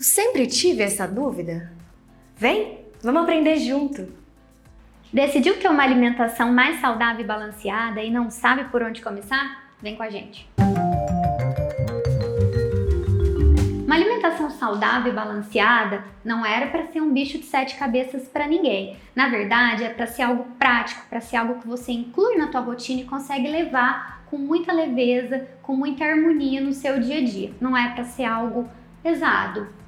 Sempre tive essa dúvida. Vem, vamos aprender junto. Decidiu ter uma alimentação mais saudável e balanceada e não sabe por onde começar? Vem com a gente. Uma alimentação saudável e balanceada não era para ser um bicho de sete cabeças para ninguém. Na verdade, é para ser algo prático, para ser algo que você inclui na tua rotina e consegue levar com muita leveza, com muita harmonia no seu dia a dia. Não é para ser algo pesado.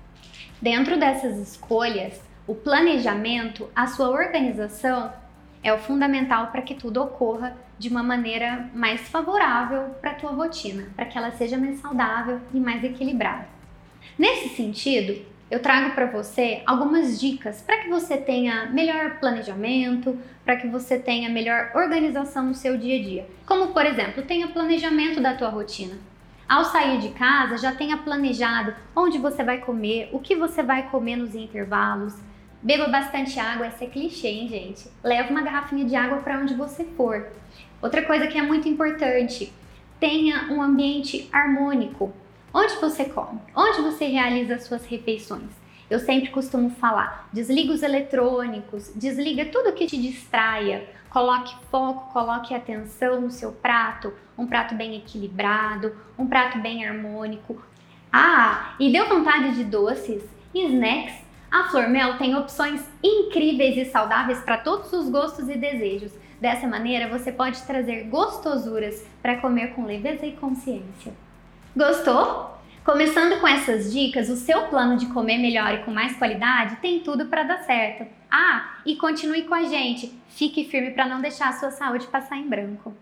Dentro dessas escolhas, o planejamento, a sua organização é o fundamental para que tudo ocorra de uma maneira mais favorável para a tua rotina, para que ela seja mais saudável e mais equilibrada. Nesse sentido, eu trago para você algumas dicas para que você tenha melhor planejamento, para que você tenha melhor organização no seu dia a dia. Como, por exemplo, tenha planejamento da tua rotina. Ao sair de casa, já tenha planejado onde você vai comer, o que você vai comer nos intervalos. Beba bastante água, essa é clichê, hein, gente? Leva uma garrafinha de água para onde você for. Outra coisa que é muito importante, tenha um ambiente harmônico. Onde você come? Onde você realiza as suas refeições? Eu sempre costumo falar: desliga os eletrônicos, desliga tudo que te distraia, coloque foco, coloque atenção no seu prato, um prato bem equilibrado, um prato bem harmônico. Ah, e deu vontade de doces e snacks? A Flormel tem opções incríveis e saudáveis para todos os gostos e desejos. Dessa maneira, você pode trazer gostosuras para comer com leveza e consciência. Gostou? Começando com essas dicas, o seu plano de comer melhor e com mais qualidade tem tudo para dar certo. Ah, e continue com a gente. Fique firme para não deixar a sua saúde passar em branco.